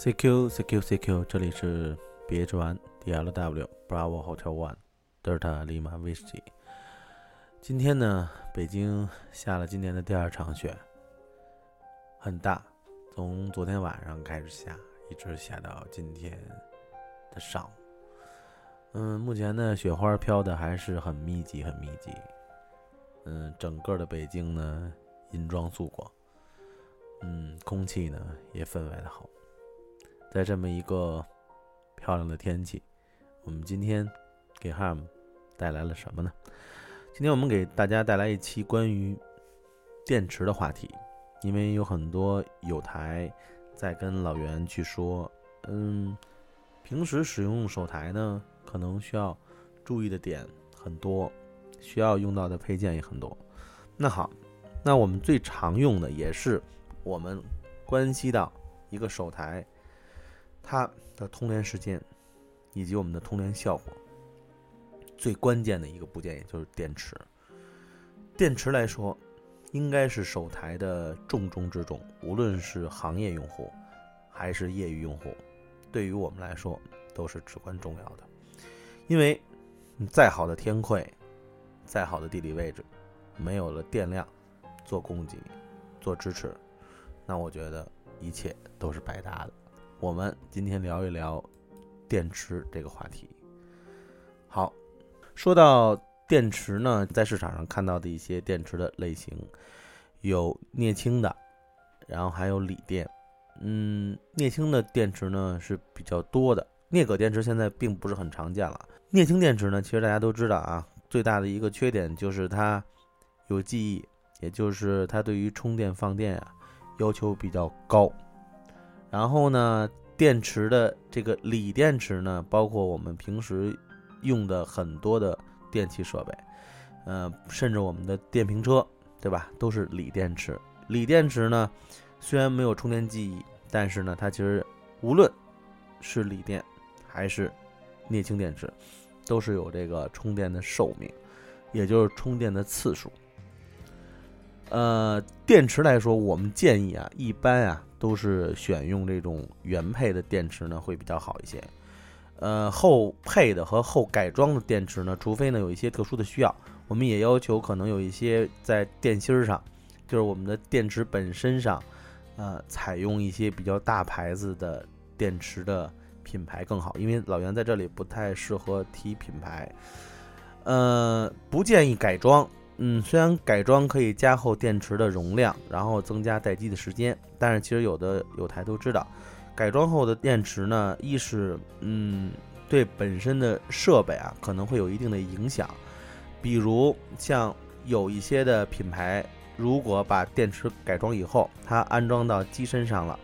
CQ CQ CQ，这里是 BH1 DLW Bravo Hotel One Delta Lima Whiskey。今天呢，北京下了今年的第二场雪，很大，从昨天晚上开始下，一直下到今天的上午。嗯，目前呢，雪花飘的还是很密集，很密集。嗯，整个的北京呢，银装素裹。嗯，空气呢也分外的好。在这么一个漂亮的天气，我们今天给 Ham 带来了什么呢？今天我们给大家带来一期关于电池的话题，因为有很多有台在跟老袁去说，嗯，平时使用手台呢，可能需要注意的点很多，需要用到的配件也很多。那好，那我们最常用的也是我们关系到一个手台。它的通联时间，以及我们的通联效果，最关键的一个部件也就是电池。电池来说，应该是手台的重中之重。无论是行业用户，还是业余用户，对于我们来说都是至关重要的。因为，再好的天馈，再好的地理位置，没有了电量做供给、做支持，那我觉得一切都是白搭的。我们今天聊一聊电池这个话题。好，说到电池呢，在市场上看到的一些电池的类型，有镍氢的，然后还有锂电。嗯，镍氢的电池呢是比较多的，镍铬电池现在并不是很常见了。镍氢电池呢，其实大家都知道啊，最大的一个缺点就是它有记忆，也就是它对于充电放电啊要求比较高。然后呢，电池的这个锂电池呢，包括我们平时用的很多的电器设备，呃，甚至我们的电瓶车，对吧，都是锂电池。锂电池呢，虽然没有充电记忆，但是呢，它其实无论是锂电还是镍氢电池，都是有这个充电的寿命，也就是充电的次数。呃，电池来说，我们建议啊，一般啊。都是选用这种原配的电池呢，会比较好一些。呃，后配的和后改装的电池呢，除非呢有一些特殊的需要，我们也要求可能有一些在电芯儿上，就是我们的电池本身上，呃，采用一些比较大牌子的电池的品牌更好。因为老袁在这里不太适合提品牌，呃，不建议改装。嗯，虽然改装可以加厚电池的容量，然后增加待机的时间，但是其实有的有台都知道，改装后的电池呢，一是嗯对本身的设备啊可能会有一定的影响，比如像有一些的品牌，如果把电池改装以后，它安装到机身上了，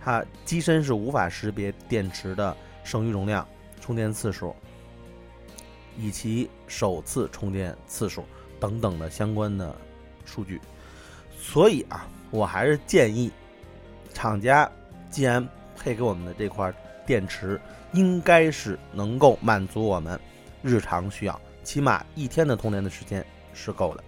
它机身是无法识别电池的剩余容量、充电次数以及首次充电次数。等等的相关的数据，所以啊，我还是建议厂家既然配给我们的这块电池，应该是能够满足我们日常需要，起码一天的通电的时间是够的。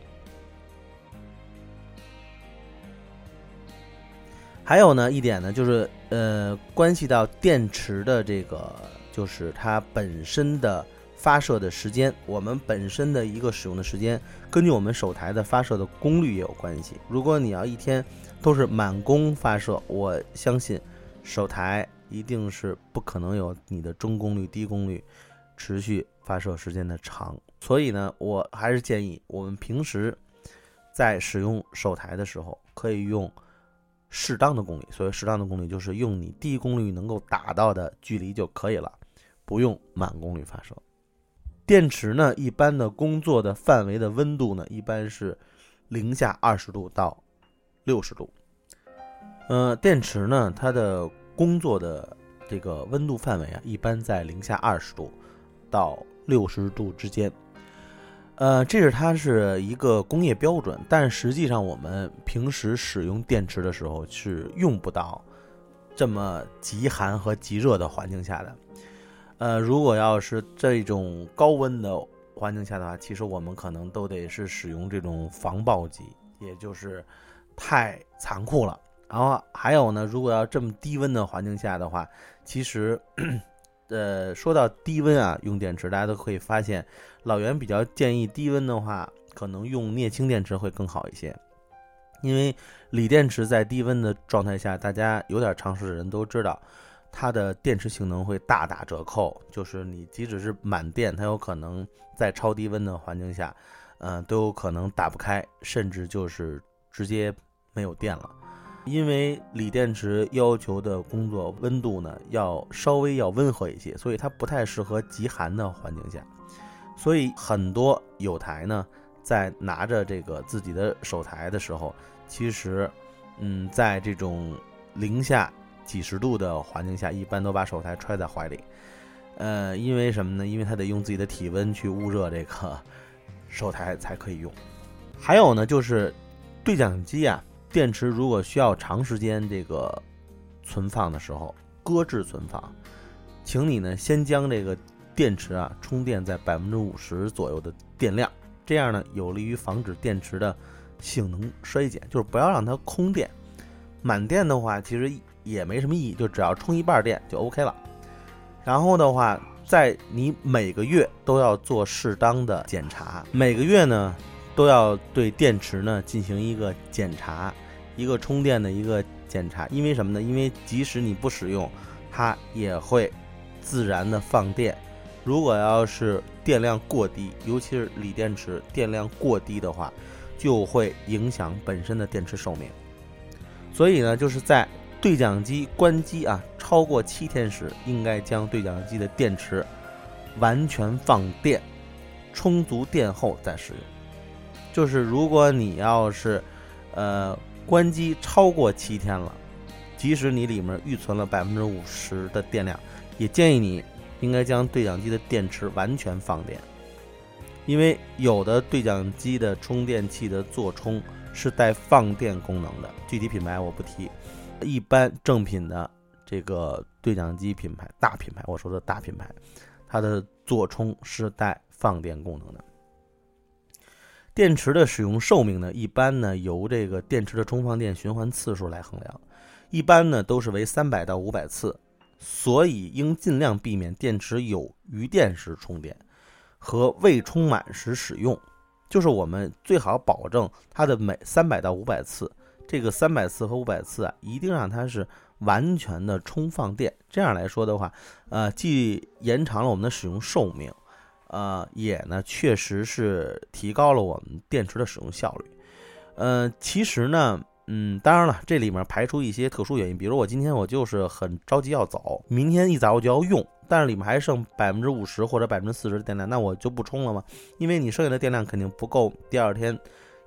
还有呢一点呢，就是呃，关系到电池的这个，就是它本身的。发射的时间，我们本身的一个使用的时间，根据我们手台的发射的功率也有关系。如果你要一天都是满功发射，我相信手台一定是不可能有你的中功率、低功率持续发射时间的长。所以呢，我还是建议我们平时在使用手台的时候，可以用适当的功率。所谓适当的功率，就是用你低功率能够达到的距离就可以了，不用满功率发射。电池呢，一般的工作的范围的温度呢，一般是零下二十度到六十度。呃，电池呢，它的工作的这个温度范围啊，一般在零下二十度到六十度之间。呃，这是它是一个工业标准，但实际上我们平时使用电池的时候是用不到这么极寒和极热的环境下的。呃，如果要是这种高温的环境下的话，其实我们可能都得是使用这种防爆机，也就是太残酷了，然后还有呢，如果要这么低温的环境下的话，其实，呃，说到低温啊，用电池，大家都可以发现，老袁比较建议低温的话，可能用镍氢电池会更好一些，因为锂电池在低温的状态下，大家有点常识的人都知道，它的电池性能会大打折扣，就是你即使是满电，它有可能在超低温的环境下，嗯，都有可能打不开，甚至就是直接没有电了。因为锂电池要求的工作温度呢，要稍微要温和一些，所以它不太适合极寒的环境下。所以很多有台呢，在拿着这个自己的手台的时候，其实，嗯，在这种零下几十度的环境下，一般都把手台揣在怀里。呃，因为什么呢？因为它得用自己的体温去捂热这个手台才可以用。还有呢，就是对讲机啊。电池如果需要长时间这个存放的时候，搁置存放，请你呢先将这个电池啊充电在百分之五十左右的电量，这样呢有利于防止电池的性能衰减，就是不要让它空电。满电的话其实也没什么意义，就只要充一半电就 OK 了。然后的话，在你每个月都要做适当的检查，每个月呢都要对电池呢进行一个检查。一个充电的一个检查，因为什么呢？因为即使你不使用，它也会自然的放电。如果要是电量过低，尤其是锂电池电量过低的话，就会影响本身的电池寿命。所以呢，就是在对讲机关机啊超过七天时，应该将对讲机的电池完全放电，充足电后再使用。就是如果你要是呃。关机超过七天了，即使你里面预存了百分之五十的电量，也建议你应该将对讲机的电池完全放电，因为有的对讲机的充电器的座充是带放电功能的，具体品牌我不提。一般正品的这个对讲机品牌，大品牌，我说的大品牌，它的座充是带放电功能的。电池的使用寿命呢，一般呢由这个电池的充放电循环次数来衡量，一般呢都是为三百到五百次，所以应尽量避免电池有余电时充电和未充满时使用。就是我们最好保证它的每三百到五百次，这个三百次和五百次啊，一定让它是完全的充放电。这样来说的话，呃，既延长了我们的使用寿命。呃，也呢，确实是提高了我们电池的使用效率。呃，其实呢，嗯，当然了，这里面排除一些特殊原因，比如我今天我就是很着急要走，明天一早我就要用，但是里面还剩百分之五十或者百分之四十的电量，那我就不充了吗？因为你剩下的电量肯定不够第二天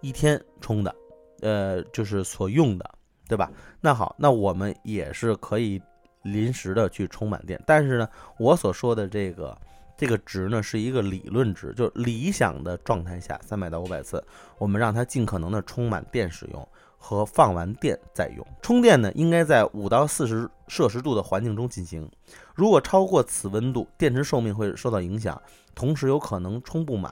一天充的，呃，就是所用的，对吧？那好，那我们也是可以临时的去充满电，但是呢，我所说的这个。这个值呢是一个理论值，就是理想的状态下，三百到五百次，我们让它尽可能的充满电使用和放完电再用。充电呢应该在五到四十摄氏度的环境中进行，如果超过此温度，电池寿命会受到影响，同时有可能充不满，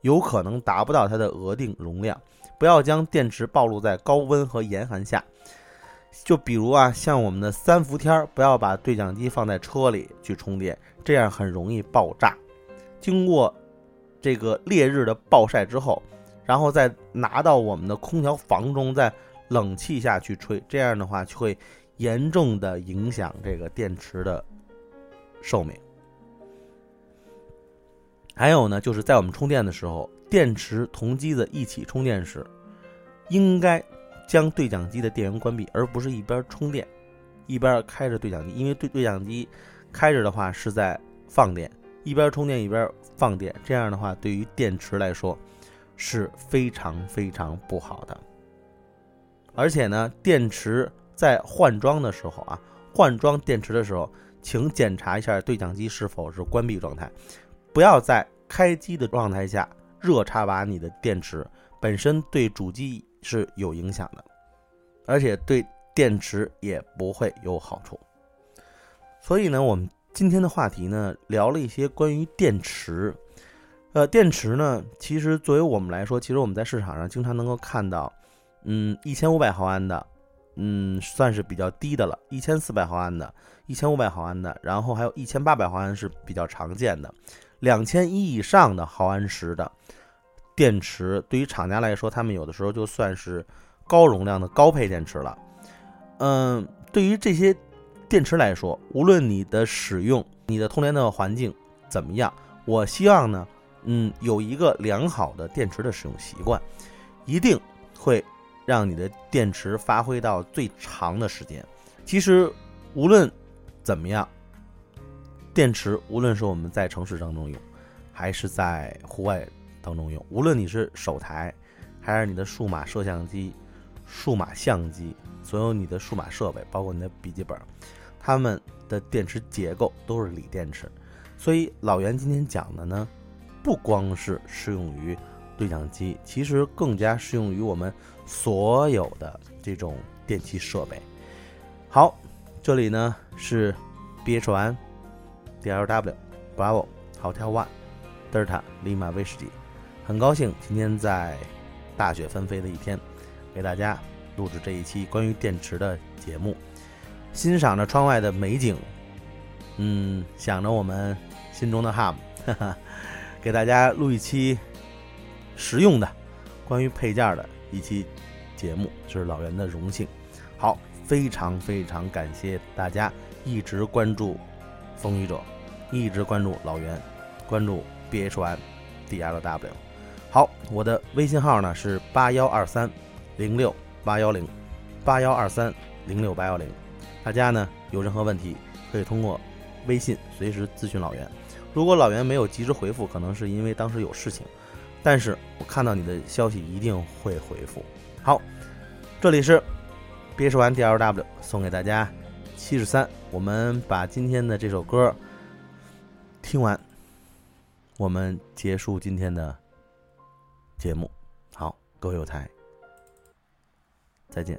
有可能达不到它的额定容量。不要将电池暴露在高温和严寒下。就比如啊，像我们的三伏天，不要把对讲机放在车里去充电，这样很容易爆炸。经过这个烈日的暴晒之后，然后再拿到我们的空调房中，在冷气下去吹，这样的话就会严重的影响这个电池的寿命。还有呢，就是在我们充电的时候，电池同机子一起充电时，应该。将对讲机的电源关闭，而不是一边充电一边开着对讲机，因为对对讲机开着的话是在放电，一边充电一边放电，这样的话对于电池来说是非常非常不好的。而且呢，电池在换装的时候啊，换装电池的时候，请检查一下对讲机是否是关闭状态，不要在开机的状态下热插拔你的电池，本身对主机。是有影响的，而且对电池也不会有好处。所以呢，我们今天的话题呢，聊了一些关于电池。呃，电池呢，其实作为我们来说，其实我们在市场上经常能够看到，嗯，一千五百毫安的，嗯，算是比较低的了，一千四百毫安的，一千五百毫安的，然后还有一千八百毫安是比较常见的，两千一以上的毫安时的电池，对于厂家来说，他们有的时候就算是高容量的高配电池了。嗯，对于这些电池来说，无论你的使用、你的通联的环境怎么样，我希望呢，嗯，有一个良好的电池的使用习惯，一定会让你的电池发挥到最长的时间。其实，无论怎么样，电池无论是我们在城市当中用，还是在户外当中用，无论你是手台，还是你的数码摄像机、数码相机。所有你的数码设备，包括你的笔记本，它们的电池结构都是锂电池，所以老袁今天讲的呢，不光是适用于对讲机，其实更加适用于我们所有的这种电器设备。好，这里呢是 B H One D L W Bravo Hotel One Delta Lima 威士忌，很高兴今天在大雪纷飞的一天，给大家。录制这一期关于电池的节目，欣赏着窗外的美景，嗯，想着我们心中的 Ham，给大家录一期实用的关于配件的一期节目，就是老袁的荣幸。好，非常非常感谢大家一直关注风雨者，一直关注老袁，关注 BH1 DLW。好，我的微信号呢是八幺二三零六。八幺零八幺二三零六八幺零，大家呢有任何问题可以通过微信随时咨询老袁。如果老袁没有及时回复，可能是因为当时有事情，但是我看到你的消息一定会回复。好，这里是憋说完 D L W 送给大家七十三，我们把今天的这首歌听完，我们结束今天的节目。好，各位有台。再见。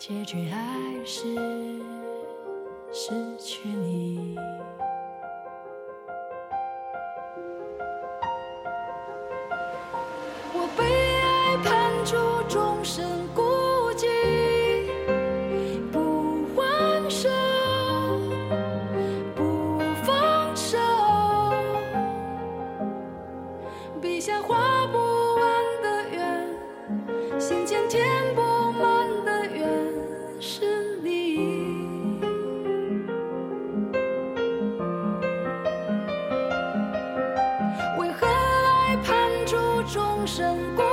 结局还是失去你。胜过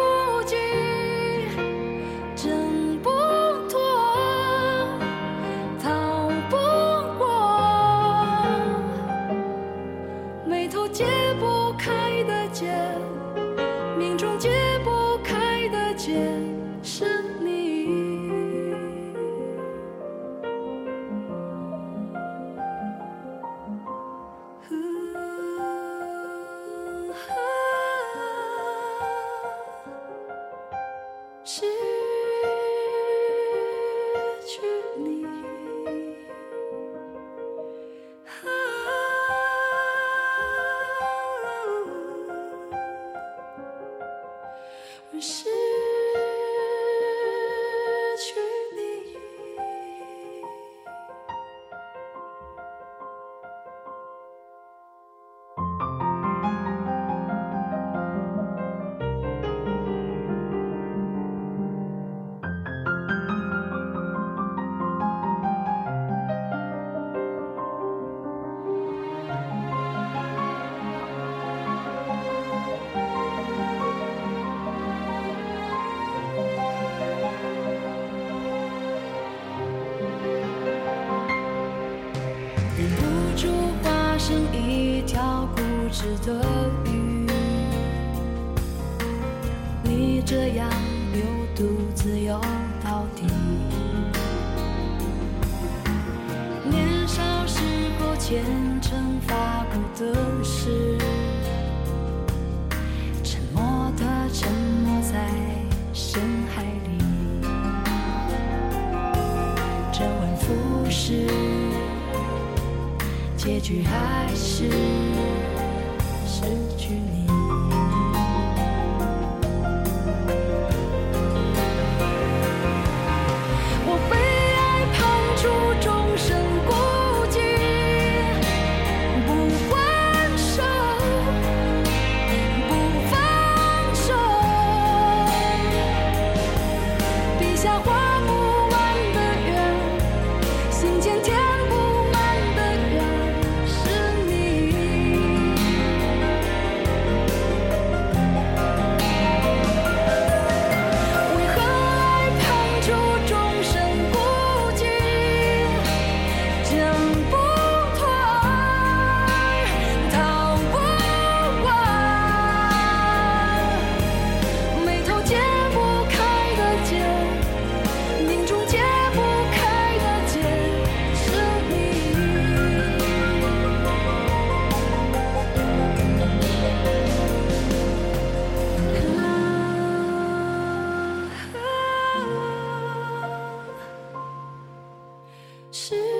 执的鱼。你这样流独自游到底。年少时候虔诚发过的誓，沉默的沉没在深海里。周而复始，结局还是失去你。是